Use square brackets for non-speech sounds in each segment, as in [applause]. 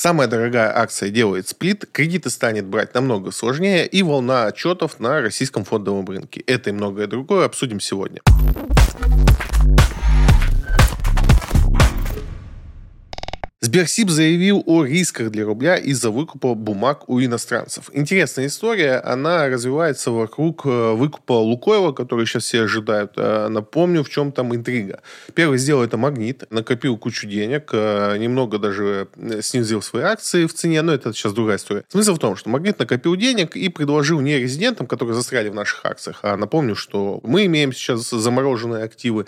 Самая дорогая акция делает сплит, кредиты станет брать намного сложнее и волна отчетов на российском фондовом рынке. Это и многое другое обсудим сегодня. Сберсиб заявил о рисках для рубля из-за выкупа бумаг у иностранцев. Интересная история, она развивается вокруг э, выкупа Лукойла, который сейчас все ожидают. Э, напомню, в чем там интрига. Первый сделал это Магнит, накопил кучу денег, э, немного даже снизил свои акции в цене, но это сейчас другая история. Смысл в том, что Магнит накопил денег и предложил не резидентам, которые застряли в наших акциях, а напомню, что мы имеем сейчас замороженные активы,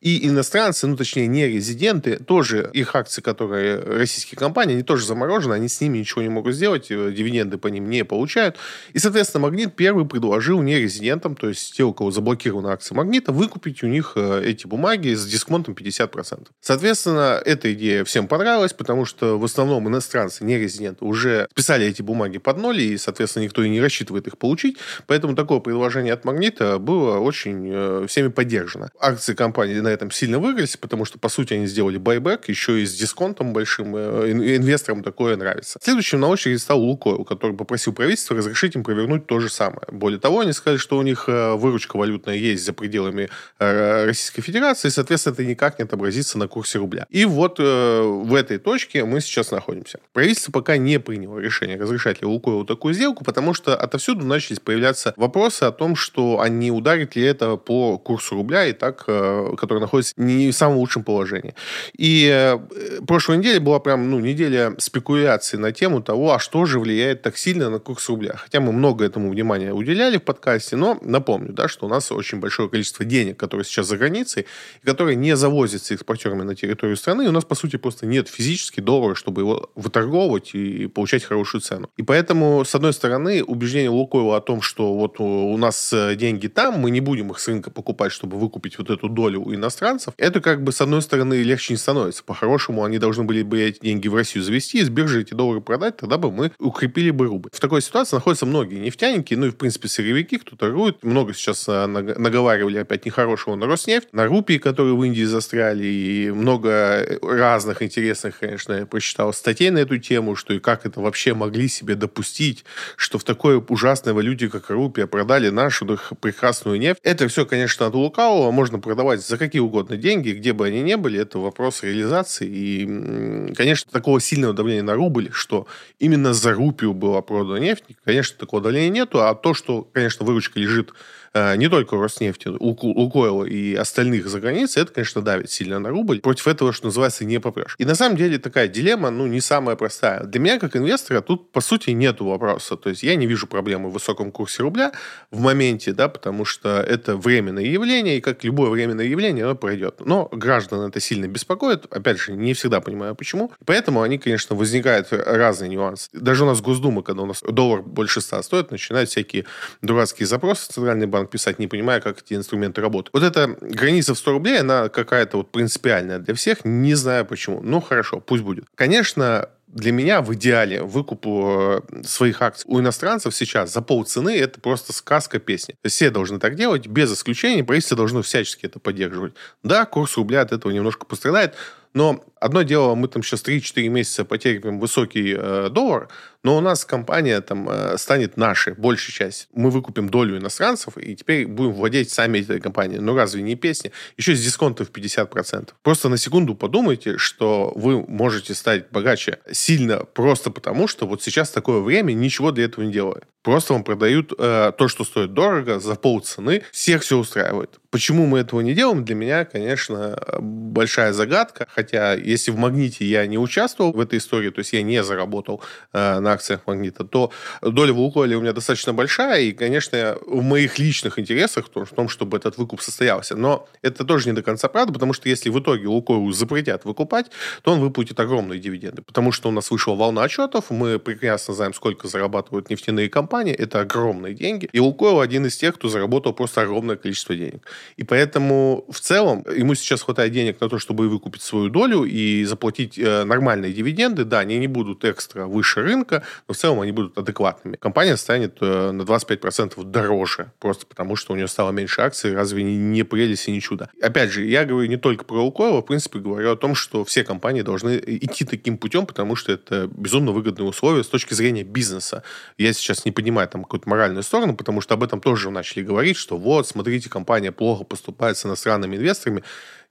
и иностранцы, ну, точнее, не резиденты, тоже их акции, которые российские компании, они тоже заморожены, они с ними ничего не могут сделать, э, дивиденды по ним не получают. И, соответственно, Магнит первый предложил не резидентам, то есть те, у кого заблокированы акции Магнита, выкупить у них э, эти бумаги с дисконтом 50%. Соответственно, эта идея всем понравилась, потому что в основном иностранцы, не резиденты, уже списали эти бумаги под ноль, и, соответственно, никто и не рассчитывает их получить. Поэтому такое предложение от Магнита было очень э, всеми поддержано. Акции компании на этом сильно выигрались, потому что, по сути, они сделали байбек, еще и с дисконтом большим. Э, инвесторам такое нравится. Следующим на очереди стал Лукойл, который попросил правительство разрешить им провернуть то же самое. Более того, они сказали, что у них э, выручка валютная есть за пределами э, Российской Федерации, и, соответственно, это никак не отобразится на курсе рубля. И вот в этой точке мы сейчас находимся. Правительство пока не приняло решение, разрешать ли Лукойлу такую сделку, потому что отовсюду начались появляться вопросы о том, что они ударит ли это по курсу рубля, и так, который находится не в самом лучшем положении. И э, прошлой неделе была прям, ну, неделя спекуляций на тему того, а что же влияет так сильно на курс рубля. Хотя мы много этому внимания уделяли в подкасте, но напомню, да, что у нас очень большое количество денег, которые сейчас за границей, и которые не завозятся экспортерами на территорию страны, и у нас, по сути, просто нет физически доллара, чтобы его выторговывать и получать хорошую цену. И поэтому, с одной стороны, убеждение Лукойла о том, что вот у нас э, деньги там, мы не будем их с рынка покупать, чтобы выкупить вот эту долю у иностранцев, иностранцев, это как бы, с одной стороны, легче не становится. По-хорошему, они должны были бы эти деньги в Россию завести, из биржи эти доллары продать, тогда бы мы укрепили бы рубль. В такой ситуации находятся многие нефтяники, ну и, в принципе, сырьевики, кто торгует. Много сейчас а, наговаривали опять нехорошего на Роснефть, на рупии, которые в Индии застряли, и много разных интересных, конечно, я прочитал статей на эту тему, что и как это вообще могли себе допустить, что в такой ужасной валюте, как рупия, продали нашу прекрасную нефть. Это все, конечно, от лукавого можно продавать за какие угодно деньги, где бы они ни были, это вопрос реализации. И, конечно, такого сильного давления на рубль, что именно за рупию была продана нефть, конечно, такого давления нету. А то, что, конечно, выручка лежит не только у Роснефти, Лукойла и остальных за границей, это, конечно, давит сильно на рубль. Против этого, что называется, не попрешь. И на самом деле такая дилемма, ну, не самая простая. Для меня, как инвестора, тут, по сути, нету вопроса. То есть я не вижу проблемы в высоком курсе рубля в моменте, да, потому что это временное явление, и как любое временное явление, оно пройдет. Но граждан это сильно беспокоит. Опять же, не всегда понимаю, почему. Поэтому они, конечно, возникают разные нюансы. Даже у нас Госдума, когда у нас доллар больше 100 стоит, начинают всякие дурацкие запросы Центральный банк банк писать, не понимая, как эти инструменты работают. Вот эта граница в 100 рублей, она какая-то вот принципиальная для всех, не знаю почему. Ну, хорошо, пусть будет. Конечно, для меня в идеале выкуп э, своих акций у иностранцев сейчас за полцены это просто сказка песни. Все должны так делать, без исключения. Правительство должно всячески это поддерживать. Да, курс рубля от этого немножко пострадает, но одно дело, мы там сейчас 3-4 месяца потерпим высокий э, доллар, но у нас компания там э, станет нашей, большей часть. Мы выкупим долю иностранцев, и теперь будем владеть сами этой компанией. Ну, разве не песня? Еще с дисконтом в 50%. Просто на секунду подумайте, что вы можете стать богаче сильно просто потому, что вот сейчас такое время, ничего для этого не делая. Просто вам продают э, то, что стоит дорого, за полцены. Всех все устраивает. Почему мы этого не делаем, для меня, конечно, большая загадка. Хотя, если в «Магните» я не участвовал в этой истории, то есть я не заработал э, на акциях «Магнита», то доля в «Лукойле» у меня достаточно большая. И, конечно, в моих личных интересах в том, чтобы этот выкуп состоялся. Но это тоже не до конца правда, потому что если в итоге «Лукойл» запретят выкупать, то он выплатит огромные дивиденды. Потому что у нас вышла волна отчетов, мы прекрасно знаем, сколько зарабатывают нефтяные компании, это огромные деньги. И Лукойл один из тех, кто заработал просто огромное количество денег. И поэтому в целом ему сейчас хватает денег на то, чтобы выкупить свою долю, и заплатить э, нормальные дивиденды, да, они не будут экстра выше рынка, но в целом они будут адекватными. Компания станет э, на 25% дороже, просто потому что у нее стало меньше акций, разве не, не прелесть и не чудо. Опять же, я говорю не только про Лукойл, а в принципе говорю о том, что все компании должны идти таким путем, потому что это безумно выгодные условия с точки зрения бизнеса. Я сейчас не понимаю там какую-то моральную сторону, потому что об этом тоже начали говорить, что вот, смотрите, компания плохо поступает с иностранными инвесторами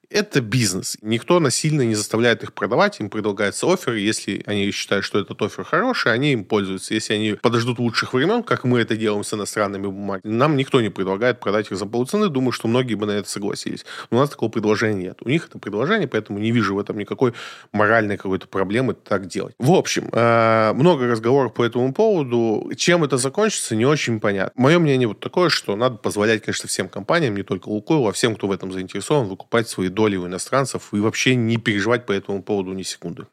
это бизнес. Никто насильно не заставляет их продавать, им предлагается офер. Если они считают, что этот офер хороший, они им пользуются. Если они подождут лучших времен, как мы это делаем с иностранными бумагами, нам никто не предлагает продать их за полцены. Думаю, что многие бы на это согласились. Но у нас такого предложения нет. У них это предложение, поэтому не вижу в этом никакой моральной какой-то проблемы так делать. В общем, э, много разговоров по этому поводу. Чем это закончится, не очень понятно. Мое мнение вот такое, что надо позволять, конечно, всем компаниям, не только Лукойлу, а всем, кто в этом заинтересован, выкупать свои доли у иностранцев и вообще не переживать по этому поводу ни секунды.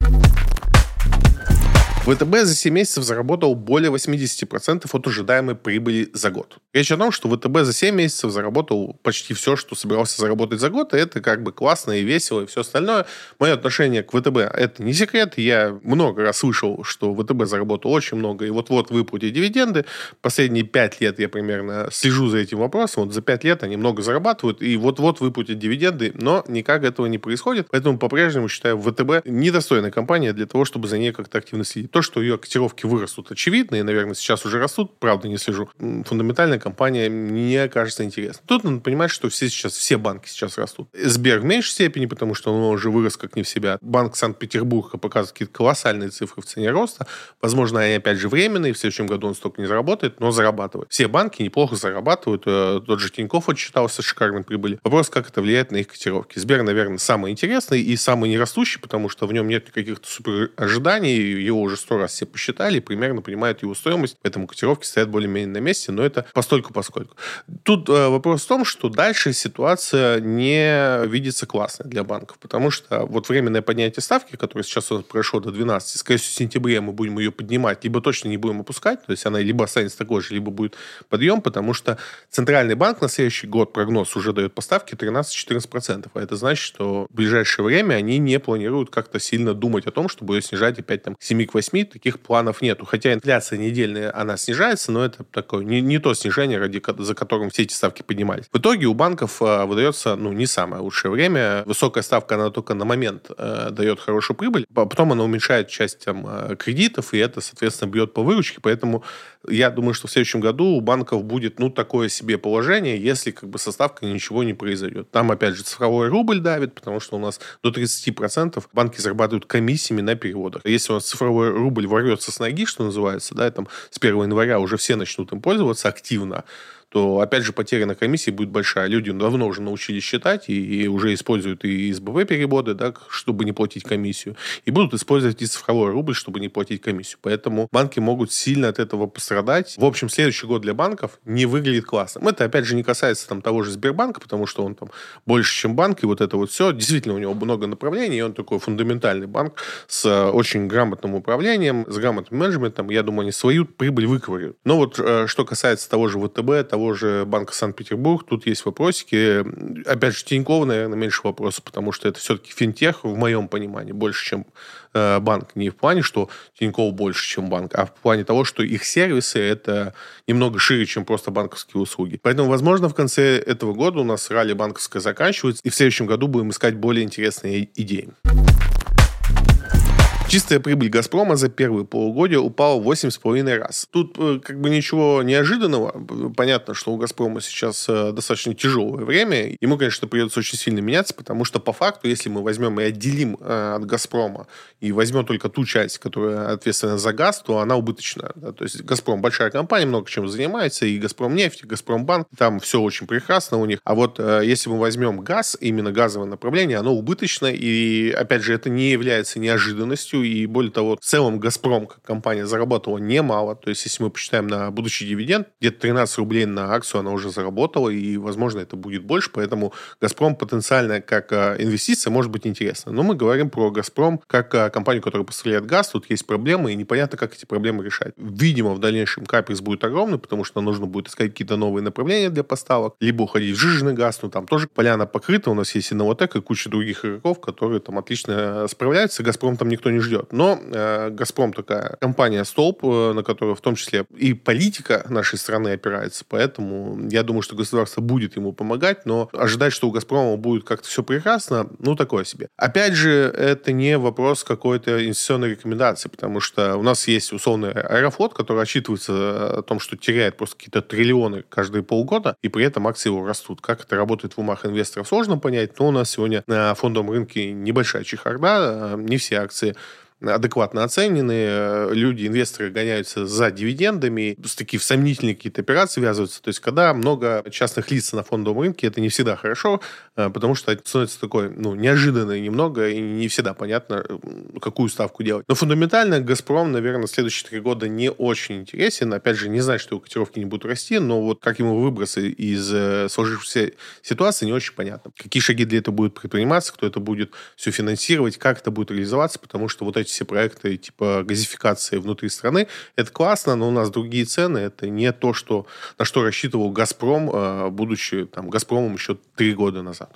ВТБ за 7 месяцев заработал более 80% от ожидаемой прибыли за год. Речь о том, что ВТБ за 7 месяцев заработал почти все, что собирался заработать за год, и это как бы классно и весело, и все остальное. Мое отношение к ВТБ – это не секрет. Я много раз слышал, что ВТБ заработал очень много, и вот-вот выплатит дивиденды. Последние 5 лет я примерно слежу за этим вопросом. Вот за 5 лет они много зарабатывают, и вот-вот выплатят дивиденды, но никак этого не происходит. Поэтому по-прежнему считаю ВТБ недостойной компания для того, чтобы за ней как-то активно следить. То, что ее котировки вырастут, очевидно, и, наверное, сейчас уже растут, правда, не слежу. Фундаментальная компания мне кажется интересной. Тут надо понимать, что все сейчас, все банки сейчас растут. Сбер в меньшей степени, потому что он уже вырос как не в себя. Банк Санкт-Петербурга показывает какие-то колоссальные цифры в цене роста. Возможно, они опять же временные, в следующем году он столько не заработает, но зарабатывает. Все банки неплохо зарабатывают. Э, тот же Тинькофф отчитался шикарной прибыли. Вопрос, как это влияет на их котировки. Сбер, наверное, самый интересный и самый нерастущий, потому что в нем нет каких-то супер ожиданий, его уже сто раз все посчитали и примерно понимают его стоимость, поэтому котировки стоят более-менее на месте, но это постольку поскольку. Тут э, вопрос в том, что дальше ситуация не видится классной для банков, потому что вот временное поднятие ставки, которое сейчас у нас прошло до 12, скорее всего, в сентябре мы будем ее поднимать, либо точно не будем опускать, то есть она либо останется такой же, либо будет подъем, потому что Центральный банк на следующий год прогноз уже дает поставки 13-14%, а это значит, что в ближайшее время они не планируют как-то сильно думать о том, чтобы ее снижать опять там к 7 к 8, таких планов нету. Хотя инфляция недельная, она снижается, но это такое не, не то снижение, ради, за которым все эти ставки поднимались. В итоге у банков э, выдается ну, не самое лучшее время. Высокая ставка, она только на момент э, дает хорошую прибыль, а потом она уменьшает часть там, э, кредитов, и это, соответственно, бьет по выручке. Поэтому я думаю, что в следующем году у банков будет ну, такое себе положение, если как бы со ставкой ничего не произойдет. Там, опять же, цифровой рубль давит, потому что у нас до 30% банки зарабатывают комиссиями на переводах. Если у нас цифровой рубль ворвется с ноги, что называется, да, там с 1 января уже все начнут им пользоваться активно, то, опять же, потеря на комиссии будет большая. Люди давно уже научились считать и, и уже используют и СБВ переводы, да, чтобы не платить комиссию, и будут использовать и цифровой рубль, чтобы не платить комиссию. Поэтому банки могут сильно от этого пострадать. В общем, следующий год для банков не выглядит классным. Это, опять же, не касается там того же Сбербанка, потому что он там больше, чем банк, и вот это вот все. Действительно, у него много направлений, и он такой фундаментальный банк с э, очень грамотным управлением, с грамотным менеджментом. Я думаю, они свою прибыль выковыряют. Но вот э, что касается того же ВТБ, того же Банка Санкт-Петербург, тут есть вопросики. Опять же, Тинькова, наверное, меньше вопросов, потому что это все-таки финтех, в моем понимании, больше, чем э, банк. Не в плане, что Тиньков больше, чем банк, а в плане того, что их сервисы это немного шире, чем просто банковские услуги. Поэтому, возможно, в конце этого года у нас ралли банковское заканчивается, и в следующем году будем искать более интересные идеи. Чистая прибыль «Газпрома» за первые полугодие упала в 8,5 раз. Тут э, как бы ничего неожиданного. Понятно, что у «Газпрома» сейчас э, достаточно тяжелое время. Ему, конечно, придется очень сильно меняться, потому что по факту, если мы возьмем и отделим э, от «Газпрома» и возьмем только ту часть, которая ответственна за газ, то она убыточная. Да? То есть «Газпром» большая компания, много чем занимается, и «Газпром» нефть, и «Газпромбанк», там все очень прекрасно у них. А вот если мы возьмем газ, именно газовое направление, оно убыточно, и, опять же, это не является неожиданностью, и более того, в целом «Газпром» как компания заработала немало, то есть если мы посчитаем на будущий дивиденд, где-то 13 рублей на акцию она уже заработала, и, возможно, это будет больше, поэтому «Газпром» потенциально как а, инвестиция может быть интересна. Но мы говорим про «Газпром» как а, компанию, которая поставляет газ, тут есть проблемы, и непонятно, как эти проблемы решать. Видимо, в дальнейшем капекс будет огромный, потому что нужно будет искать какие-то новые направления для поставок, либо уходить в жиженый газ, ну там тоже поляна покрыта, у нас есть и Новотек, и куча других игроков, которые там отлично справляются, «Газпром» там никто не ждет. Но э, «Газпром» такая компания столб, э, на которую в том числе и политика нашей страны опирается, поэтому я думаю, что государство будет ему помогать, но ожидать, что у «Газпрома» будет как-то все прекрасно, ну, такое себе. Опять же, это не вопрос какой-то инвестиционной рекомендации, потому что у нас есть условный аэрофлот, который отчитывается о том, что теряет просто какие-то триллионы каждые полгода, и при этом акции его растут. Как это работает в умах инвесторов, сложно понять, но у нас сегодня на фондовом рынке небольшая чехарда, не все акции адекватно оценены, э, люди, инвесторы гоняются за дивидендами, такие сомнительные какие-то операции ввязываются. То есть, когда много частных лиц на фондовом рынке, это не всегда хорошо, э, потому что это становится такой, ну, неожиданно немного, и не всегда понятно, какую ставку делать. Но фундаментально «Газпром», наверное, следующие три года не очень интересен. Опять же, не знаю, что его котировки не будут расти, но вот как ему выбросы из э, сложившейся ситуации не очень понятно. Какие шаги для этого будут предприниматься, кто это будет все финансировать, как это будет реализоваться, потому что вот эти все проекты типа газификации внутри страны, это классно, но у нас другие цены, это не то, что, на что рассчитывал «Газпром», а, будучи там «Газпромом» еще три года назад.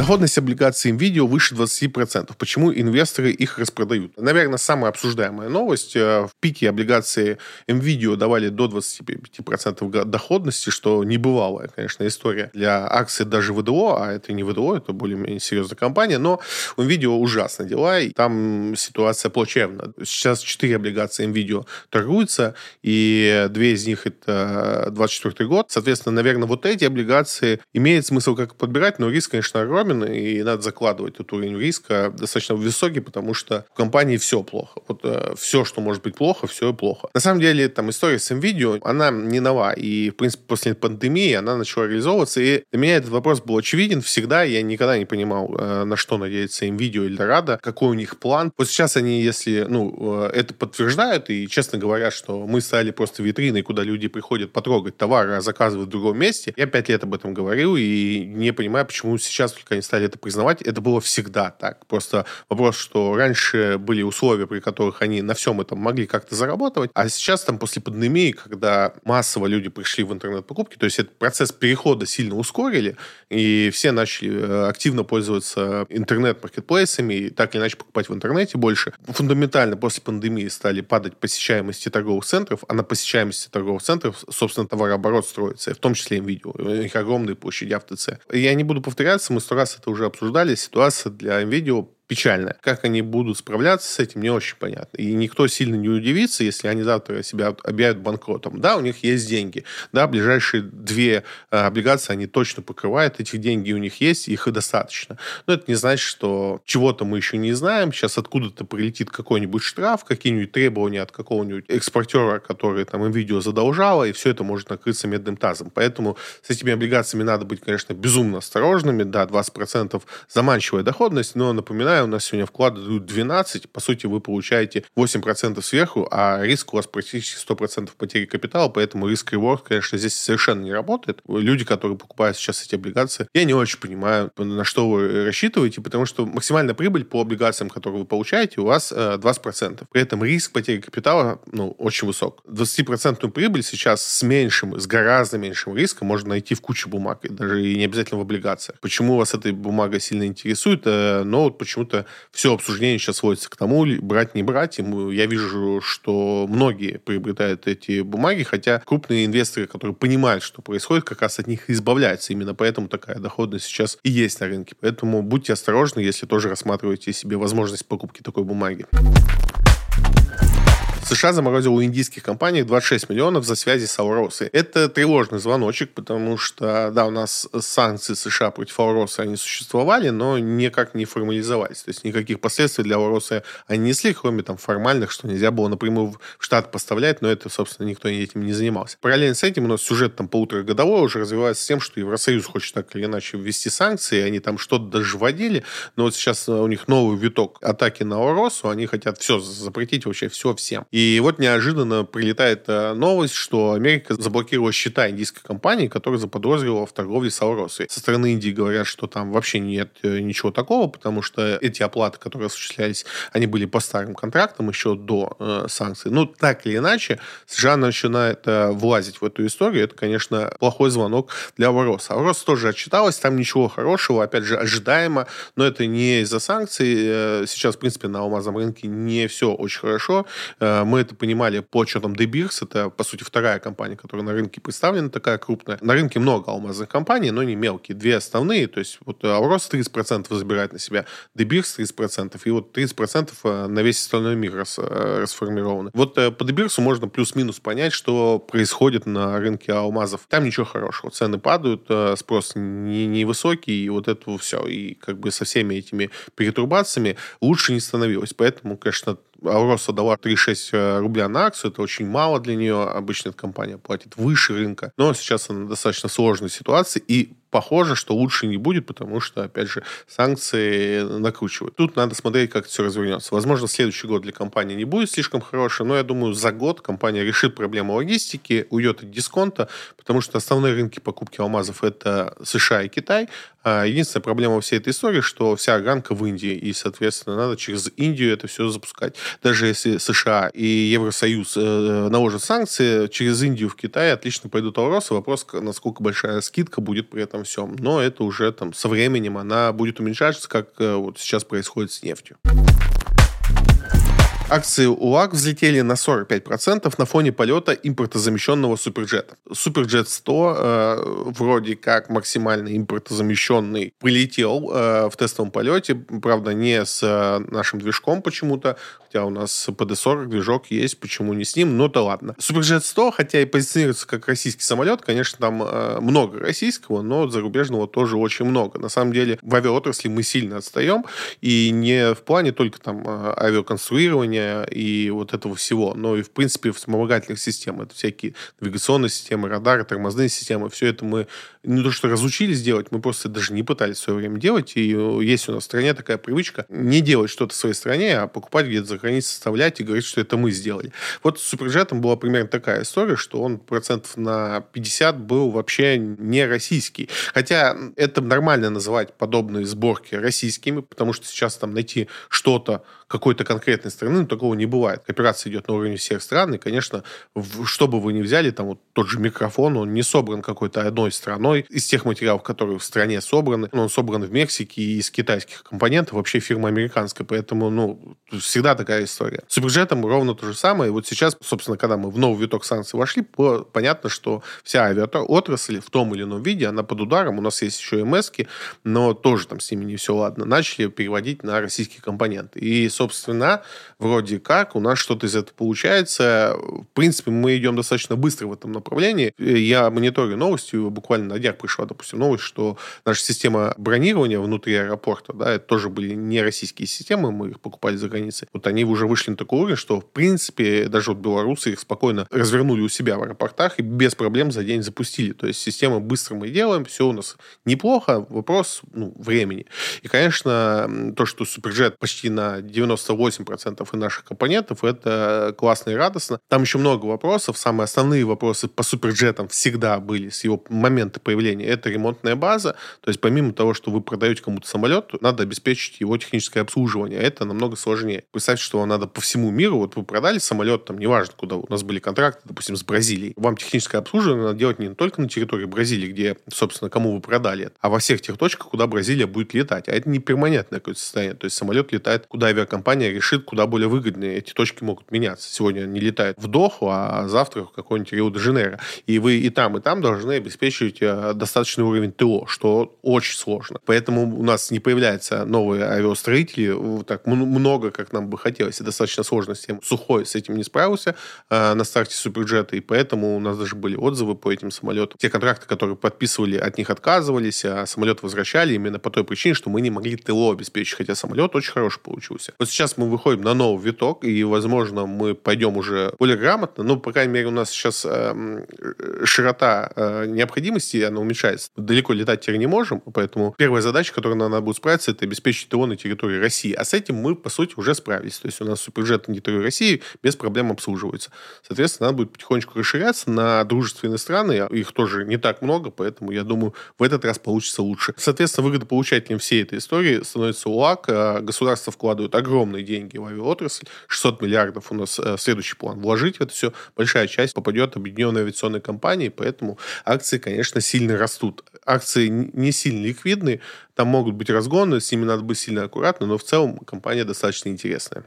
Доходность облигаций NVIDIA выше 20%. Почему инвесторы их распродают? Наверное, самая обсуждаемая новость. Э, в пике облигации NVIDIA давали до 25% доходности, что небывалая, конечно, история для акций даже ВДО, а это не ВДО, это более-менее серьезная компания, но у NVIDIA ужасные дела, и там ситуация плачевна. Сейчас 4 облигации NVIDIA торгуются, и две из них это 24 год. Соответственно, наверное, вот эти облигации имеет смысл как подбирать, но риск, конечно, огромен огромен, и надо закладывать этот уровень риска достаточно высокий, потому что в компании все плохо. Вот э, все, что может быть плохо, все плохо. На самом деле, там история с NVIDIA, она не нова, и, в принципе, после пандемии она начала реализовываться, и для меня этот вопрос был очевиден всегда, я никогда не понимал, э, на что надеется NVIDIA или Dorado, какой у них план. Вот сейчас они, если, ну, э, это подтверждают, и честно говорят, что мы стали просто витриной, куда люди приходят потрогать товары, а заказывают в другом месте. Я пять лет об этом говорил, и не понимаю, почему сейчас только они стали это признавать. Это было всегда так. Просто вопрос, что раньше были условия, при которых они на всем этом могли как-то зарабатывать, а сейчас там после пандемии, когда массово люди пришли в интернет-покупки, то есть этот процесс перехода сильно ускорили, и все начали э, активно пользоваться интернет-маркетплейсами и так или иначе покупать в интернете больше. Фундаментально после пандемии стали падать посещаемости торговых центров, а на посещаемости торговых центров, собственно, товарооборот строится, в том числе и видео. У них огромные площади в. Я не буду повторяться, мы сто раз это уже обсуждали. Ситуация для NVIDIA печально. Как они будут справляться с этим, не очень понятно. И никто сильно не удивится, если они завтра себя объявят банкротом. Да, у них есть деньги. Да, ближайшие две э, облигации они точно покрывают. Этих деньги у них есть, их и достаточно. Но это не значит, что чего-то мы еще не знаем. Сейчас откуда-то прилетит какой-нибудь штраф, какие-нибудь требования от какого-нибудь экспортера, который там им видео задолжало, и все это может накрыться медным тазом. Поэтому с этими облигациями надо быть, конечно, безумно осторожными. Да, 20% заманчивая доходность, но, напоминаю, у нас сегодня вклады дают 12, по сути, вы получаете 8% сверху, а риск у вас практически 100% потери капитала, поэтому риск-реворд, конечно, здесь совершенно не работает. Люди, которые покупают сейчас эти облигации, я не очень понимаю, на что вы рассчитываете, потому что максимальная прибыль по облигациям, которые вы получаете, у вас 20%. Э, При этом риск потери капитала ну, очень высок. 20% прибыль сейчас с меньшим, с гораздо меньшим риском можно найти в куче бумаг, даже и не обязательно в облигациях. Почему вас эта бумага сильно интересует? Э, но вот почему-то почему-то все обсуждение сейчас сводится к тому, брать, не брать. И я вижу, что многие приобретают эти бумаги, хотя крупные инвесторы, которые понимают, что происходит, как раз от них избавляются. Именно поэтому такая доходность сейчас и есть на рынке. Поэтому будьте осторожны, если тоже рассматриваете себе возможность покупки такой бумаги. США заморозил у индийских компаний 26 миллионов за связи с Ауросой. Это тревожный звоночек, потому что, да, у нас санкции США против Ауросы, они существовали, но никак не формализовались. То есть никаких последствий для Ауросы они несли, кроме там формальных, что нельзя было напрямую в штат поставлять, но это, собственно, никто этим не занимался. Параллельно с этим у нас сюжет там полуторагодовой уже развивается с тем, что Евросоюз хочет так или иначе ввести санкции, они там что-то даже вводили, но вот сейчас у них новый виток атаки на Ауросу, они хотят все запретить вообще все всем. И вот неожиданно прилетает э, новость, что Америка заблокировала счета индийской компании, которая заподозрила в торговле с Ауросой. Со стороны Индии говорят, что там вообще нет э, ничего такого, потому что эти оплаты, которые осуществлялись, они были по старым контрактам еще до э, санкций. Ну, так или иначе, США начинает э, влазить в эту историю. Это, конечно, плохой звонок для Авроса. Аврос тоже отчиталась, там ничего хорошего, опять же, ожидаемо, но это не из-за санкций. Э, сейчас, в принципе, на алмазном рынке не все очень хорошо. Мы это понимали по отчетам Дебирс. Это, по сути, вторая компания, которая на рынке представлена, такая крупная. На рынке много алмазных компаний, но не мелкие. Две основные. То есть вот Аурос 30% забирает на себя, Дебирс 30%, и вот 30% э, на весь остальной мир рас, расформированы. Вот по Дебирсу можно плюс-минус понять, что происходит на рынке алмазов. Там ничего хорошего. Цены падают, спрос не, невысокий, и вот это все. И как бы со всеми этими перетурбациями лучше не становилось. Поэтому, конечно, Ауроса дала 3,6 э, рубля на акцию. Это очень мало для нее. Обычно эта компания платит выше рынка. Но сейчас она достаточно сложной ситуации. И похоже, что лучше не будет, потому что, опять же, санкции накручивают. Тут надо смотреть, как это все развернется. Возможно, следующий год для компании не будет слишком хороший, но я думаю, за год компания решит проблему логистики, уйдет от дисконта, потому что основные рынки покупки алмазов это США и Китай. А единственная проблема всей этой истории, что вся огранка в Индии, и, соответственно, надо через Индию это все запускать. Даже если США и Евросоюз э, наложат санкции, через Индию в Китай отлично пойдут вопросы. Вопрос, насколько большая скидка будет при этом этом всем. Но это уже там со временем она будет уменьшаться, как э, вот сейчас происходит с нефтью. Акции УАК взлетели на 45% на фоне полета импортозамещенного суперджета. Суперджет 100 э, вроде как максимально импортозамещенный полетел э, в тестовом полете, правда не с э, нашим движком почему-то, хотя у нас PD-40 движок есть, почему не с ним, но то ладно. Суперджет 100, хотя и позиционируется как российский самолет, конечно, там э, много российского, но зарубежного тоже очень много. На самом деле в авиаотрасли мы сильно отстаем, и не в плане только там э, авиаконструирования, управления и вот этого всего, но и, в принципе, вспомогательных систем. Это всякие навигационные системы, радары, тормозные системы. Все это мы не то что разучились делать, мы просто даже не пытались в свое время делать. И есть у нас в стране такая привычка не делать что-то в своей стране, а покупать где-то за границей, составлять и говорить, что это мы сделали. Вот с суперджетом была примерно такая история, что он процентов на 50 был вообще не российский. Хотя это нормально называть подобные сборки российскими, потому что сейчас там найти что-то какой-то конкретной страны, но такого не бывает. Операция идет на уровне всех стран, и, конечно, в, что бы вы ни взяли, там вот тот же микрофон, он не собран какой-то одной страной. Из тех материалов, которые в стране собраны, он собран в Мексике и из китайских компонентов, вообще фирма американская, поэтому, ну, всегда такая история. С суперджетом ровно то же самое. И вот сейчас, собственно, когда мы в новый виток санкций вошли, понятно, что вся авиаотрасль в том или ином виде, она под ударом. У нас есть еще и МСки, но тоже там с ними не все ладно. Начали переводить на российские компоненты. И, собственно, вроде как у нас что-то из этого получается. В принципе, мы идем достаточно быстро в этом направлении. Я мониторю новости, буквально на днях пришла, допустим, новость, что наша система бронирования внутри аэропорта, да, это тоже были не российские системы, мы их покупали за границей. Вот они уже вышли на такой уровень, что, в принципе, даже вот белорусы их спокойно развернули у себя в аэропортах и без проблем за день запустили. То есть система быстро мы делаем, все у нас неплохо, вопрос ну, времени. И, конечно, то, что Суперджет почти на 90 98% и наших компонентов. Это классно и радостно. Там еще много вопросов. Самые основные вопросы по суперджетам всегда были с его момента появления. Это ремонтная база. То есть помимо того, что вы продаете кому-то самолет, надо обеспечить его техническое обслуживание. Это намного сложнее. Представьте, что вам надо по всему миру. Вот вы продали самолет, там, неважно, куда у нас были контракты, допустим, с Бразилией. Вам техническое обслуживание надо делать не только на территории Бразилии, где, собственно, кому вы продали а во всех тех точках, куда Бразилия будет летать. А это не перманентное какое-то состояние. То есть самолет летает, куда авиакомпания компания решит, куда более выгодные эти точки могут меняться. Сегодня они летают в Доху, а завтра в какой-нибудь Рио-де-Жанейро. И вы и там, и там должны обеспечивать э, достаточный уровень ТО, что очень сложно. Поэтому у нас не появляются новые авиастроители так много, как нам бы хотелось. И достаточно сложно с тем. Сухой с этим не справился э, на старте Суперджета, и поэтому у нас даже были отзывы по этим самолетам. Те контракты, которые подписывали, от них отказывались, а самолет возвращали именно по той причине, что мы не могли ТО обеспечить, хотя самолет очень хороший получился. Вот сейчас мы выходим на новый виток, и, возможно, мы пойдем уже более грамотно, но, по крайней мере, у нас сейчас э, широта э, необходимости, она уменьшается. Далеко летать теперь не можем, поэтому первая задача, которая нам надо будет справиться, это обеспечить ТО на территории России. А с этим мы, по сути, уже справились. То есть у нас суперджет на территории России без проблем обслуживается. Соответственно, надо будет потихонечку расширяться на дружественные страны. Их тоже не так много, поэтому, я думаю, в этот раз получится лучше. Соответственно, выгодополучателем всей этой истории становится УАК. А государство вкладывает огромные деньги в авиаотрасль. 600 миллиардов у нас э, следующий план вложить в это все. Большая часть попадет в объединенные авиационные компании, поэтому акции, конечно, сильно растут. Акции не сильно ликвидны, там могут быть разгоны, с ними надо быть сильно аккуратно, но в целом компания достаточно интересная.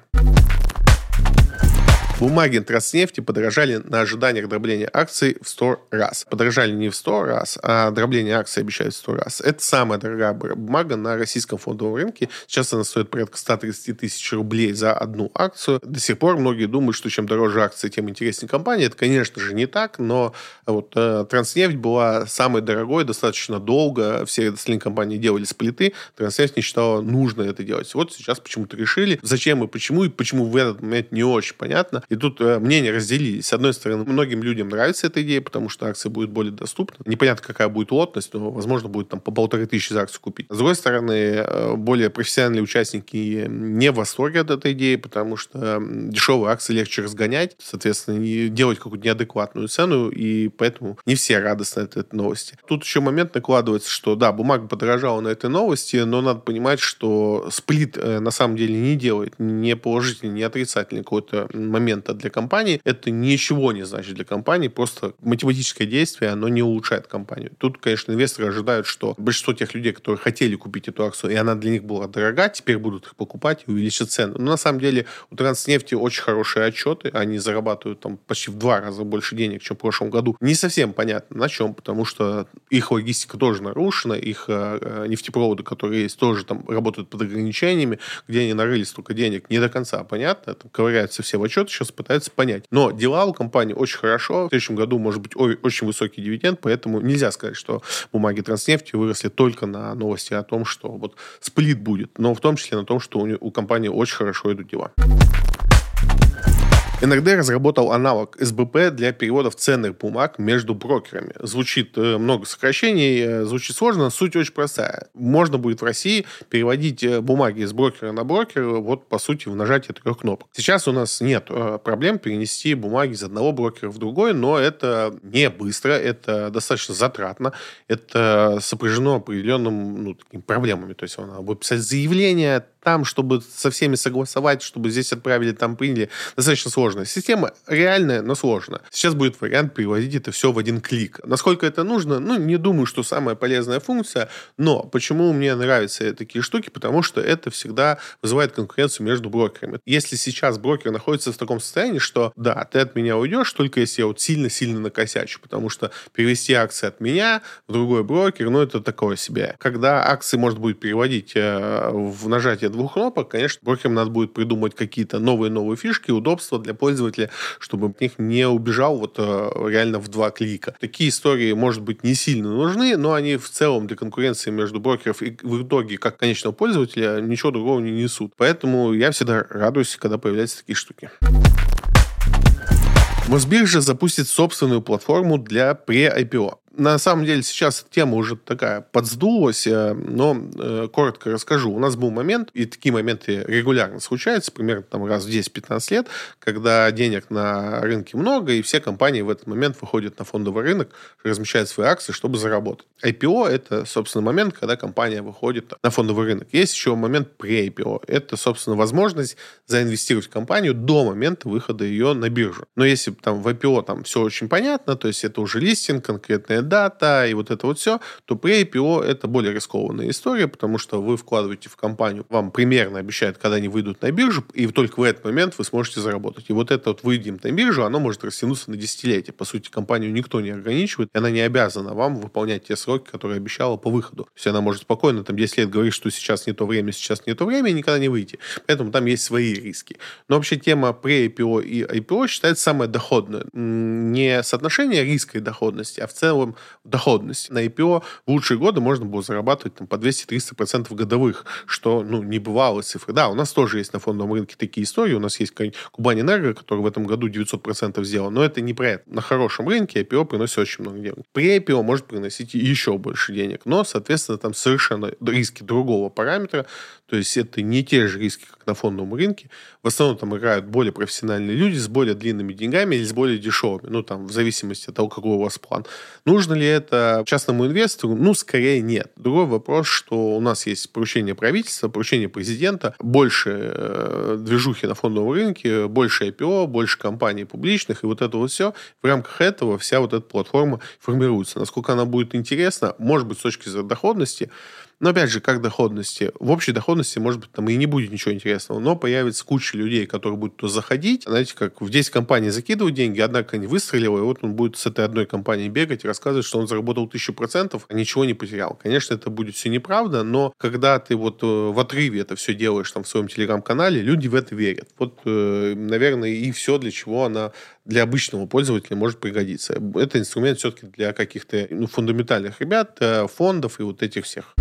Бумаги Транснефти подорожали на ожиданиях дробления акций в 100 раз. Подорожали не в 100 раз, а дробление акций обещают в 100 раз. Это самая дорогая бумага на российском фондовом рынке. Сейчас она стоит порядка 130 тысяч рублей за одну акцию. До сих пор многие думают, что чем дороже акции, тем интереснее компания. Это, конечно же, не так, но вот э, Транснефть была самой дорогой достаточно долго. Все остальные компании делали сплиты. Транснефть не считала нужно это делать. Вот сейчас почему-то решили. Зачем и почему, и почему в этот момент не очень понятно. И тут э, мнения разделились. С одной стороны, многим людям нравится эта идея, потому что акция будет более доступна. Непонятно, какая будет лотность, но, возможно, будет там по полторы тысячи за акцию купить. С другой стороны, э, более профессиональные участники не в восторге от этой идеи, потому что дешевые акции легче разгонять, соответственно, и делать какую-то неадекватную цену, и поэтому не все радостны от этой новости. Тут еще момент накладывается, что да, бумага подорожала на этой новости, но надо понимать, что сплит э, на самом деле не делает ни положительный, ни отрицательный какой-то момент момента для компании, это ничего не значит для компании, просто математическое действие, оно не улучшает компанию. Тут, конечно, инвесторы ожидают, что большинство тех людей, которые хотели купить эту акцию, и она для них была дорога, теперь будут их покупать и увеличат цену. Но на самом деле у Транснефти очень хорошие отчеты, они зарабатывают там почти в два раза больше денег, чем в прошлом году. Не совсем понятно на чем, потому что их логистика тоже нарушена, их э, э нефтепроводы, которые есть, тоже там работают под ограничениями, где они нарыли столько денег, не до конца понятно, там ковыряются все в отчет сейчас пытаются понять. Но дела у компании очень хорошо. В следующем году может быть очень высокий дивиденд, поэтому нельзя сказать, что бумаги Транснефти выросли только на новости о том, что вот сплит будет, но в том числе на том, что у, у компании очень хорошо идут дела. НРД разработал аналог СБП для переводов ценных бумаг между брокерами. Звучит э, много сокращений, э, звучит сложно, суть очень простая. Можно будет в России переводить э, бумаги с брокера на брокер, вот по сути в нажатии трех кнопок. Сейчас у нас нет проблем перенести бумаги из одного брокера в другой, но это не быстро, это достаточно затратно, это сопряжено определенным ну, такими проблемами. То есть надо будет писать заявление, там, чтобы со всеми согласовать, чтобы здесь отправили, там приняли. Достаточно сложная система. Реальная, но сложная. Сейчас будет вариант переводить это все в один клик. Насколько это нужно? Ну, не думаю, что самая полезная функция, но почему мне нравятся такие штуки? Потому что это всегда вызывает конкуренцию между брокерами. Если сейчас брокер находится в таком состоянии, что да, ты от меня уйдешь, только если я вот сильно-сильно накосячу, потому что перевести акции от меня в другой брокер, ну, это такое себе. Когда акции можно будет переводить э, в нажатие двух кнопок, конечно, брокерам надо будет придумать какие-то новые-новые фишки, удобства для пользователя, чтобы от них не убежал вот э, реально в два клика. Такие истории, может быть, не сильно нужны, но они в целом для конкуренции между брокеров и в итоге, как конечного пользователя, ничего другого не несут. Поэтому я всегда радуюсь, когда появляются такие штуки. Мосбиржа запустит собственную платформу для пре-IPO на самом деле сейчас тема уже такая подсдулась, э, но э, коротко расскажу. У нас был момент, и такие моменты регулярно случаются, примерно там раз в 10-15 лет, когда денег на рынке много, и все компании в этот момент выходят на фондовый рынок, размещают свои акции, чтобы заработать. IPO – это, собственно, момент, когда компания выходит на фондовый рынок. Есть еще момент pre-IPO. Это, собственно, возможность заинвестировать в компанию до момента выхода ее на биржу. Но если там в IPO там все очень понятно, то есть это уже листинг, конкретная дата и вот это вот все, то при IPO это более рискованная история, потому что вы вкладываете в компанию, вам примерно обещают, когда они выйдут на биржу, и только в этот момент вы сможете заработать. И вот это вот выйдем на биржу, оно может растянуться на десятилетия. По сути, компанию никто не ограничивает, и она не обязана вам выполнять те сроки, которые обещала по выходу. То есть она может спокойно там 10 лет говорить, что сейчас не то время, сейчас не то время, и никогда не выйти. Поэтому там есть свои риски. Но вообще тема при IPO и IPO считается самая доходная. Не соотношение риска и доходности, а в целом доходность. На IPO в лучшие годы можно было зарабатывать там, по 200-300% годовых, что ну, не бывало цифры. Да, у нас тоже есть на фондовом рынке такие истории. У нас есть Кубань Энерго, который в этом году 900% сделал, но это не про это. На хорошем рынке IPO приносит очень много денег. При IPO может приносить еще больше денег, но, соответственно, там совершенно риски другого параметра, то есть это не те же риски, как на фондовом рынке. В основном там играют более профессиональные люди с более длинными деньгами или с более дешевыми. Ну, там, в зависимости от того, какой у вас план. Нужно ли это частному инвестору? Ну, скорее нет. Другой вопрос, что у нас есть поручение правительства, поручение президента, больше э, движухи на фондовом рынке, больше IPO, больше компаний публичных, и вот это вот все. В рамках этого вся вот эта платформа формируется. Насколько она будет интересна, может быть, с точки зрения доходности, но опять же, как доходности? В общей доходности, может быть, там и не будет ничего интересного, но появится куча людей, которые будут туда заходить. Знаете, как в 10 компаний закидывают деньги, однако не выстрелила, и вот он будет с этой одной компанией бегать и рассказывать, что он заработал тысячу процентов, а ничего не потерял. Конечно, это будет все неправда, но когда ты вот э, в отрыве это все делаешь там в своем телеграм-канале, люди в это верят. Вот, э, наверное, и все, для чего она для обычного пользователя может пригодиться. Это инструмент все-таки для каких-то ну, фундаментальных ребят, э, фондов и вот этих всех.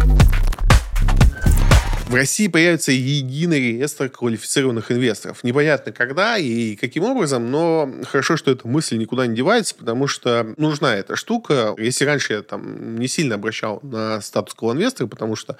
В России появится единый реестр квалифицированных инвесторов. Непонятно когда и каким образом, но хорошо, что эта мысль никуда не девается, потому что нужна эта штука. Если раньше я там не сильно обращал на статус инвестора, потому что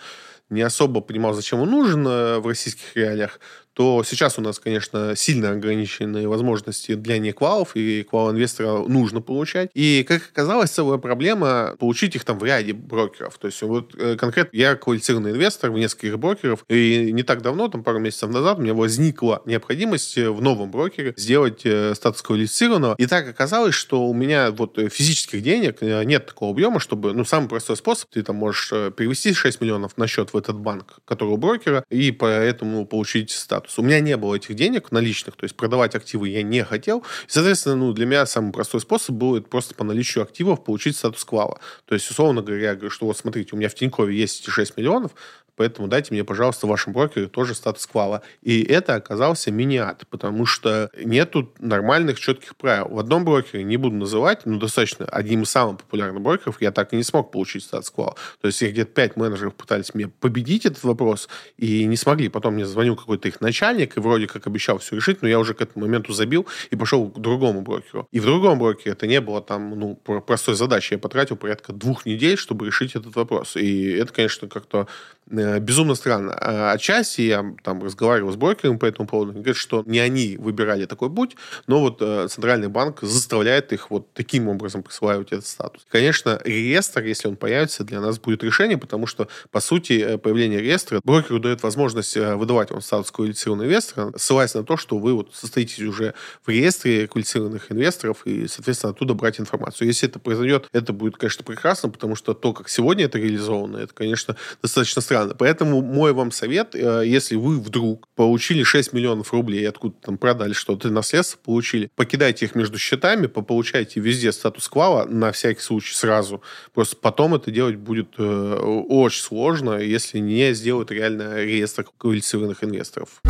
не особо понимал, зачем он нужен э, в российских реалиях, то сейчас у нас, конечно, сильно ограниченные возможности для неквалов, и квал-инвестора нужно получать. И, как оказалось, целая проблема получить их там в ряде брокеров. То есть вот э, конкретно я квалифицированный инвестор в нескольких брокеров, и не так давно, там пару месяцев назад, у меня возникла необходимость э, в новом брокере сделать э, статус квалифицированного. И так оказалось, что у меня вот физических денег нет такого объема, чтобы, ну, самый простой способ, ты там можешь перевести 6 миллионов на счет в этот банк, который у брокера, и поэтому получить статус статус. У меня не было этих денег наличных, то есть продавать активы я не хотел. Соответственно, ну, для меня самый простой способ был это просто по наличию активов получить статус квала. То есть, условно говоря, я говорю, что вот смотрите, у меня в Тинькове есть эти 6 миллионов, Поэтому дайте мне, пожалуйста, в вашем брокере тоже статус квала. И это оказался миниат, потому что нету нормальных четких правил. В одном брокере, не буду называть, но достаточно одним из самых популярных брокеров, я так и не смог получить статус квала. То есть их где-то пять менеджеров пытались мне победить этот вопрос и не смогли. Потом мне звонил какой-то их начальник и вроде как обещал все решить, но я уже к этому моменту забил и пошел к другому брокеру. И в другом брокере это не было там, ну, простой задачи. Я потратил порядка двух недель, чтобы решить этот вопрос. И это, конечно, как-то Э, безумно странно. А отчасти я там разговаривал с брокером по этому поводу, они говорят, что не они выбирали такой путь, но вот э, Центральный банк заставляет их вот таким образом присваивать этот статус. Конечно, реестр, если он появится, для нас будет решение, потому что, по сути, э, появление реестра брокеру дает возможность выдавать вам статус квалифицированного инвестора, ссылаясь на то, что вы вот состоитесь уже в реестре квалифицированных инвесторов и, соответственно, оттуда брать информацию. Если это произойдет, это будет, конечно, прекрасно, потому что то, как сегодня это реализовано, это, конечно, достаточно странно странно. Поэтому мой вам совет, э, если вы вдруг получили 6 миллионов рублей, откуда там продали что-то, наследство получили, покидайте их между счетами, получайте везде статус квала на всякий случай сразу. Просто потом это делать будет э, очень сложно, если не сделают реально реестр квалифицированных инвесторов.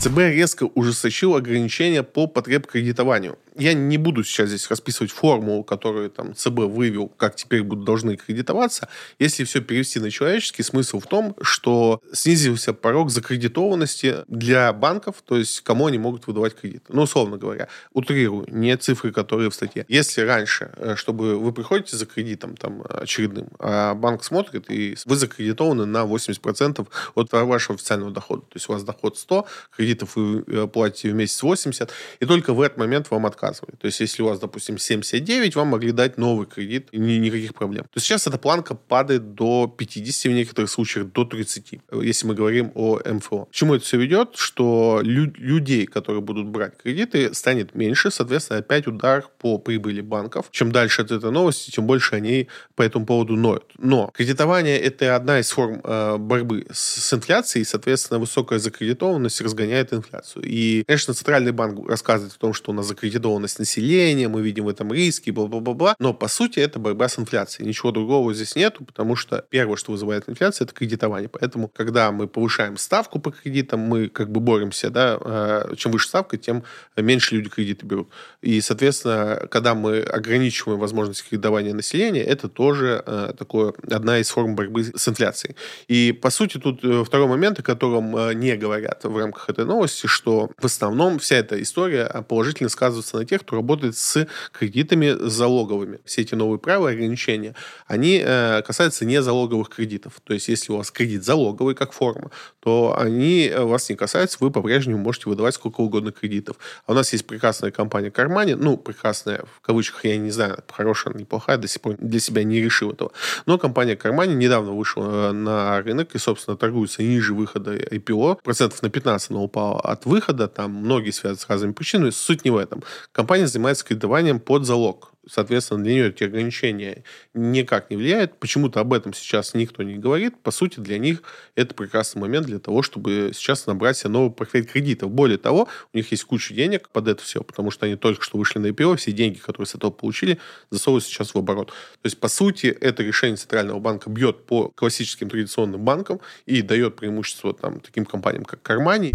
ЦБ резко ужесточил ограничения по потреб кредитованию я не буду сейчас здесь расписывать формулу, которую там ЦБ вывел, как теперь будут должны кредитоваться. Если все перевести на человеческий, смысл в том, что снизился порог закредитованности для банков, то есть кому они могут выдавать кредиты. Ну, условно говоря, утрирую, не цифры, которые в статье. Если раньше, э, чтобы вы приходите за кредитом там очередным, а банк смотрит, и вы закредитованы на 80% от вашего официального дохода. То есть у вас доход 100, кредитов вы э, платите в месяц 80, и только в этот момент вам открывают отказывали. То есть, если у вас, допустим, 79, вам могли дать новый кредит, и никаких проблем. То есть, сейчас эта планка падает до 50, в некоторых случаях до 30, если мы говорим о МФО. К чему это все ведет? Что лю- людей, которые будут брать кредиты, станет меньше, соответственно, опять удар по прибыли банков. Чем дальше от этой новости, тем больше они по этому поводу ноют. Но кредитование – это одна из форм э, борьбы с, с инфляцией, соответственно, высокая закредитованность разгоняет инфляцию. И, конечно, Центральный банк рассказывает о том, что у нас закредитованность населения, мы видим в этом риски, бла-бла-бла, но, по сути, это борьба с инфляцией. Ничего другого здесь нету, потому что первое, что вызывает инфляцию, это кредитование. Поэтому, когда мы повышаем ставку по кредитам, мы как бы боремся, да, э, чем выше ставка, тем меньше люди кредиты берут. И, соответственно, когда мы ограничиваем возможность кредитования населения, это тоже э, такое, одна из форм борьбы с инфляцией. И, по сути, тут э, второй момент, о котором не говорят в рамках этой новости, что в основном вся эта история положительно сказывается на тех, кто работает с кредитами залоговыми. Все эти новые правила ограничения, они э, касаются не залоговых кредитов. То есть, если у вас кредит залоговый как форма, то они вас не касаются, вы по-прежнему можете выдавать сколько угодно кредитов. А у нас есть прекрасная компания Кармани, ну, прекрасная, в кавычках, я не знаю, хорошая, неплохая, до сих пор для себя не решил этого. Но компания Кармани недавно вышла на рынок и, собственно, торгуется ниже выхода IPO. Процентов на 15 она упала от выхода, там многие связаны с разными причинами. Суть не в этом. Компания занимается кредитованием под залог соответственно, для нее эти ограничения никак не влияют. Почему-то об этом сейчас никто не говорит. По сути, для них это прекрасный момент для того, чтобы сейчас набрать себе новый портфель кредитов. Более того, у них есть куча денег под это все, потому что они только что вышли на IPO, все деньги, которые с этого получили, засовывают сейчас в оборот. То есть, по сути, это решение Центрального банка бьет по классическим традиционным банкам и дает преимущество там, таким компаниям, как Кармани.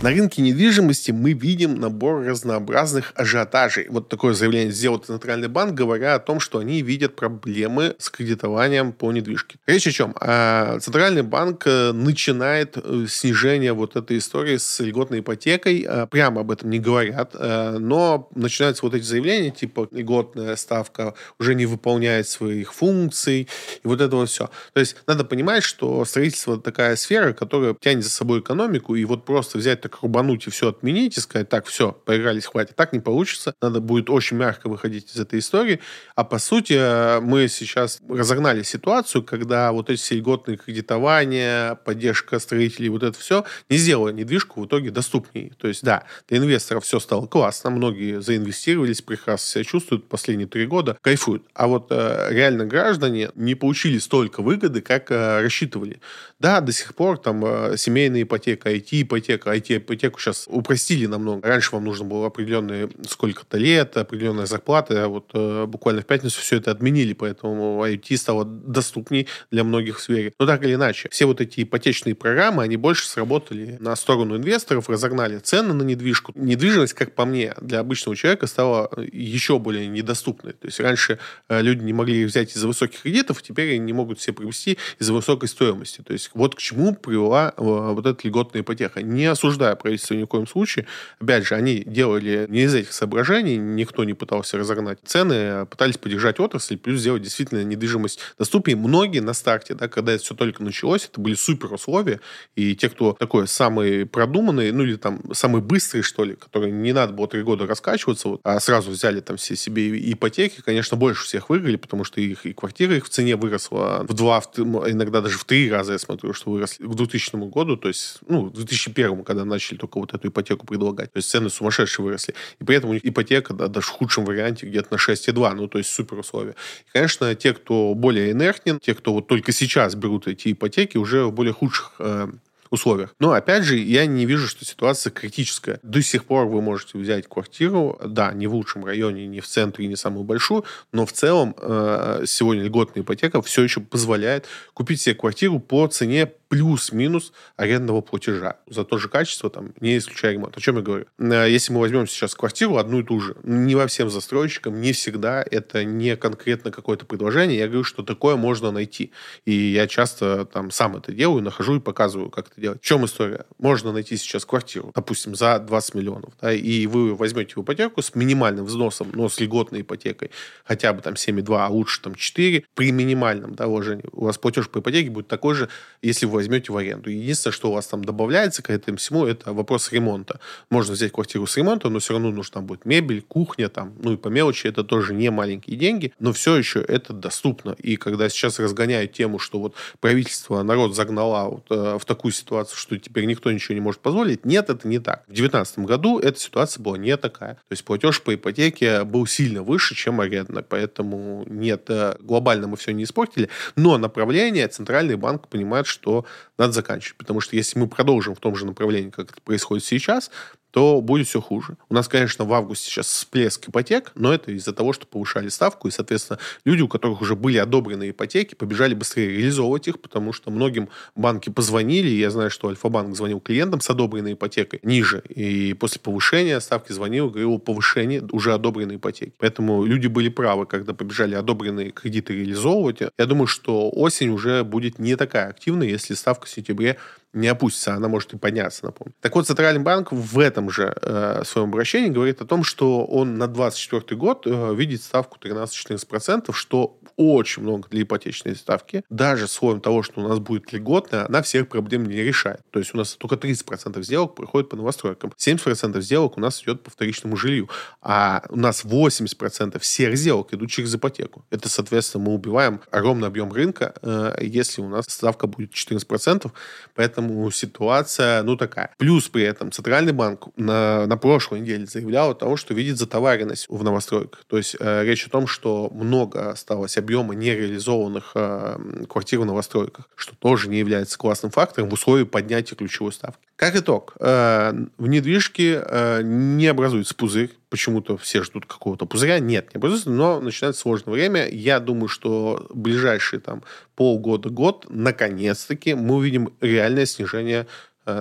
На рынке недвижимости мы видим набор разнообразных ажиотажей. Вот такое заявление сделал Центральный банк, говоря о том, что они видят проблемы с кредитованием по недвижке. Речь о чем? А, Центральный банк э, начинает э, снижение вот этой истории с льготной ипотекой. А, прямо об этом не говорят, э, но начинаются вот эти заявления, типа льготная ставка уже не выполняет своих функций, и вот это вот все. То есть надо понимать, что строительство такая сфера, которая тянет за собой экономику, и вот просто взять так рубануть и все отменить и сказать, так, все, поигрались, хватит. Так не получится. Надо будет очень мягко выходить из этой истории. А по сути, э, мы сейчас разогнали ситуацию, когда вот эти все льготные кредитования, поддержка строителей, вот это все не сделало недвижку в итоге доступнее. То есть, да, для инвесторов все стало классно, многие заинвестировались, прекрасно себя чувствуют последние три года, кайфуют. А вот э, реально граждане не получили столько выгоды, как э, рассчитывали. Да, до сих пор там э, семейная ипотека, IT-ипотека, IT-ипотеку сейчас упростили намного. Раньше вам нужно было определенные сколько-то лет, определенная зарплата, а вот э, буквально в пятницу все это отменили, поэтому IT стало доступней для многих в сфере. Но так или иначе, все вот эти ипотечные программы, они больше сработали на сторону инвесторов, разогнали цены на недвижку. Недвижимость, как по мне, для обычного человека стала еще более недоступной. То есть раньше э, люди не могли взять из-за высоких кредитов, теперь они не могут себе привести из-за высокой стоимости. То есть вот к чему привела э, вот эта льготная ипотека. Не осуждая правительство ни в коем случае. Опять же, они делали не из этих соображений, никто не пытался разогнать цены, а пытались поддержать отрасль, плюс сделать действительно недвижимость доступнее. Многие на старте, да, когда это все только началось, это были супер условия, и те, кто такой самый продуманный, ну или там самый быстрый, что ли, который не надо было три года раскачиваться, вот, а сразу взяли там все себе ипотеки, конечно, больше всех выиграли, потому что их и квартира их в цене выросла в два, в, иногда даже в три раза, я смотрю, что выросли к 2000 году, то есть, ну, в 2001, когда начали только вот эту ипотеку предлагать. То есть цены сумасшедшие выросли. И при этом ипотека, да, даже в худшем варианте где-то на 6,2, ну, то есть супер условия. И, конечно, те, кто более инертен, те, кто вот только сейчас берут эти ипотеки, уже в более худших э, условиях. Но, опять же, я не вижу, что ситуация критическая. До сих пор вы можете взять квартиру, да, не в лучшем районе, не в центре, не самую большую, но в целом э, сегодня льготная ипотека все еще позволяет купить себе квартиру по цене плюс-минус арендного платежа за то же качество, там, не исключая ремонт. О чем я говорю? Э, если мы возьмем сейчас квартиру одну и ту же, не во всем застройщикам, не всегда это не конкретно какое-то предложение. Я говорю, что такое можно найти. И я часто там сам это делаю, нахожу и показываю, как это делать. В чем история? Можно найти сейчас квартиру, допустим, за 20 миллионов, да, и вы возьмете ипотеку с минимальным взносом, но с льготной ипотекой, хотя бы там 7,2, а лучше там 4, при минимальном да, вложении у вас платеж по ипотеке будет такой же, если вы возьмете в аренду. Единственное, что у вас там добавляется к этому всему, это вопрос ремонта. Можно взять квартиру с ремонтом, но все равно нужна будет мебель, кухня, там, ну и по мелочи это тоже не маленькие деньги, но все еще это доступно. И когда сейчас разгоняют тему, что вот правительство, народ загнала вот, э, в такую ситуацию, что теперь никто ничего не может позволить, нет, это не так. В 2019 году эта ситуация была не такая. То есть платеж по ипотеке был сильно выше, чем арендный, поэтому нет, э, глобально мы все не испортили, но направление Центральный банк понимает, что надо заканчивать, потому что если мы продолжим в том же направлении, как это происходит сейчас, то будет все хуже. У нас, конечно, в августе сейчас всплеск ипотек, но это из-за того, что повышали ставку, и, соответственно, люди, у которых уже были одобрены ипотеки, побежали быстрее реализовывать их, потому что многим банки позвонили, я знаю, что Альфа-банк звонил клиентам с одобренной ипотекой ниже, и после повышения ставки звонил, говорил о повышении уже одобренной ипотеки. Поэтому люди были правы, когда побежали одобренные кредиты реализовывать. Я думаю, что осень уже будет не такая активная, если ставка в сентябре не опустится, она может и подняться, напомню. Так вот, Центральный банк в этом же э, своем обращении говорит о том, что он на 2024 год э, видит ставку 13-14%, что очень много для ипотечной ставки. Даже с условием того, что у нас будет льготная, она всех проблем не решает. То есть у нас только 30% сделок проходит по новостройкам, 70% сделок у нас идет по вторичному жилью, а у нас 80% всех сделок идут через ипотеку. Это, соответственно, мы убиваем огромный объем рынка, э, если у нас ставка будет 14%. Поэтому Поэтому ситуация, ну, такая. Плюс при этом Центральный банк на, на прошлой неделе заявлял о том, что видит затоваренность в новостройках. То есть э, речь о том, что много осталось объема нереализованных э, квартир в новостройках, что тоже не является классным фактором в условии поднятия ключевой ставки. Как итог, э, в недвижке э, не образуется пузырь, почему-то все ждут какого-то пузыря. Нет, не образуется, но начинается сложное время. Я думаю, что ближайшие там полгода-год, наконец-таки, мы увидим реальное снижение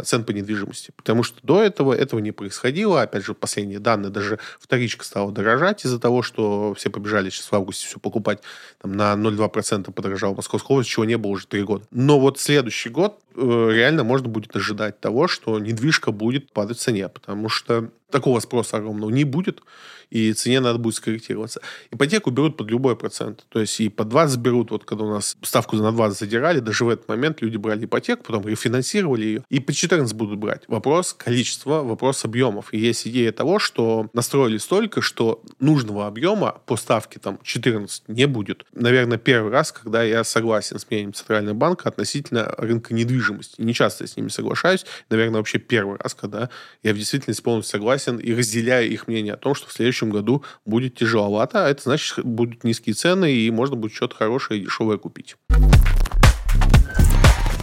цен по недвижимости. Потому что до этого этого не происходило. Опять же, последние данные, даже вторичка стала дорожать из-за того, что все побежали сейчас в августе все покупать. Там, на 0,2% подорожал Московская область, чего не было уже три года. Но вот следующий год э, реально можно будет ожидать того, что недвижка будет падать в цене, потому что такого спроса огромного не будет и цене надо будет скорректироваться. Ипотеку берут под любой процент. То есть и под 20 берут, вот когда у нас ставку на 20 задирали, даже в этот момент люди брали ипотеку, потом рефинансировали ее, и по 14 будут брать. Вопрос количества, вопрос объемов. И есть идея того, что настроили столько, что нужного объема по ставке там 14 не будет. Наверное, первый раз, когда я согласен с мнением Центрального банка относительно рынка недвижимости. Не часто я с ними соглашаюсь. Наверное, вообще первый раз, когда я в действительности полностью согласен и разделяю их мнение о том, что в следующем следующем году будет тяжеловато, а это значит, будут низкие цены, и можно будет что-то хорошее и дешевое купить.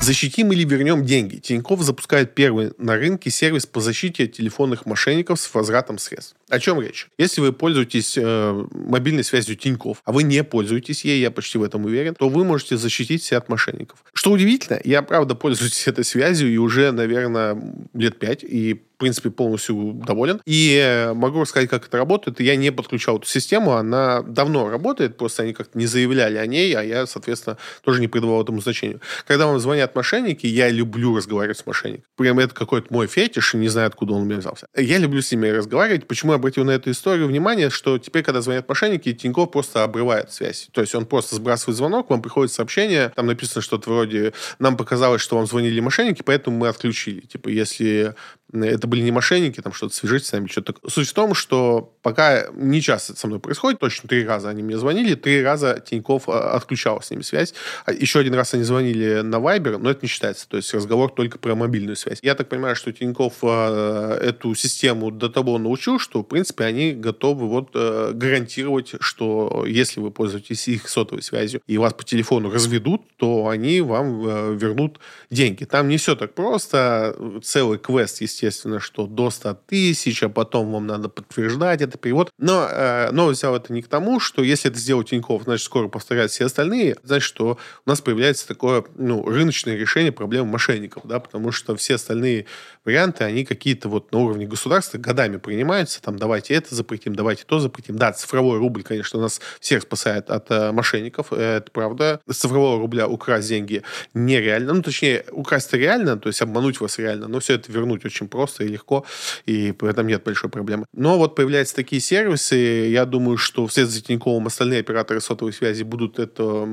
Защитим или вернем деньги? Тиньков запускает первый на рынке сервис по защите телефонных мошенников с возвратом средств. О чем речь? Если вы пользуетесь э, мобильной связью Тиньков, а вы не пользуетесь ей, я почти в этом уверен, то вы можете защитить себя от мошенников. Что удивительно, я правда пользуюсь [laughs] этой связью и уже, наверное, лет пять, и в принципе, полностью доволен. И э, могу рассказать, как это работает. Я не подключал эту систему, она давно работает, просто они как-то не заявляли о ней, а я, соответственно, тоже не придавал этому значению. Когда вам звонят мошенники, я люблю разговаривать с мошенниками. Прям это какой-то мой фетиш, не знаю, откуда он у меня взялся. Я люблю с ними разговаривать. Почему я обратил на эту историю внимание, что теперь, когда звонят мошенники, Тинькофф просто обрывает связь. То есть он просто сбрасывает звонок, вам приходит сообщение, там написано что-то вроде «Нам показалось, что вам звонили мошенники, поэтому мы отключили». Типа, если это были не мошенники, там что-то свяжитесь с нами, что-то. Суть в том, что пока не часто со мной происходит, точно три раза они мне звонили, три раза Тиньков а, отключал с ними связь. А еще один раз они звонили на Viber, но это не считается, то есть разговор только про мобильную связь. Я так понимаю, что Тиньков э, эту систему до того научил, что, в принципе, они готовы вот э, гарантировать, что если вы пользуетесь их сотовой связью и вас по телефону разведут, то они вам э, вернут деньги. Там не все так просто, целый квест, естественно, естественно, что до 100 тысяч, а потом вам надо подтверждать это перевод. Но э, новость взял это не к тому, что если это сделал Тинькофф, значит, скоро повторят все остальные, значит, что у нас появляется такое ну, рыночное решение проблемы мошенников, да, потому что все остальные варианты, они какие-то вот на уровне государства годами принимаются, там, давайте это запретим, давайте то запретим. Да, цифровой рубль, конечно, нас всех спасает от э, мошенников, э, это правда. С цифрового рубля украсть деньги нереально, ну, точнее, украсть-то реально, то есть обмануть вас реально, но все это вернуть очень просто и легко, и в этом нет большой проблемы. Но вот появляются такие сервисы, я думаю, что вслед за Тиньковым остальные операторы сотовой связи будут это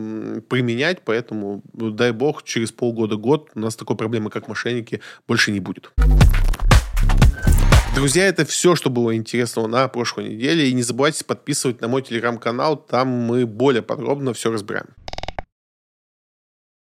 применять, поэтому, дай бог, через полгода-год у нас такой проблемы, как мошенники, больше не будет. Друзья, это все, что было интересного на прошлой неделе. И не забывайте подписывать на мой телеграм-канал, там мы более подробно все разбираем.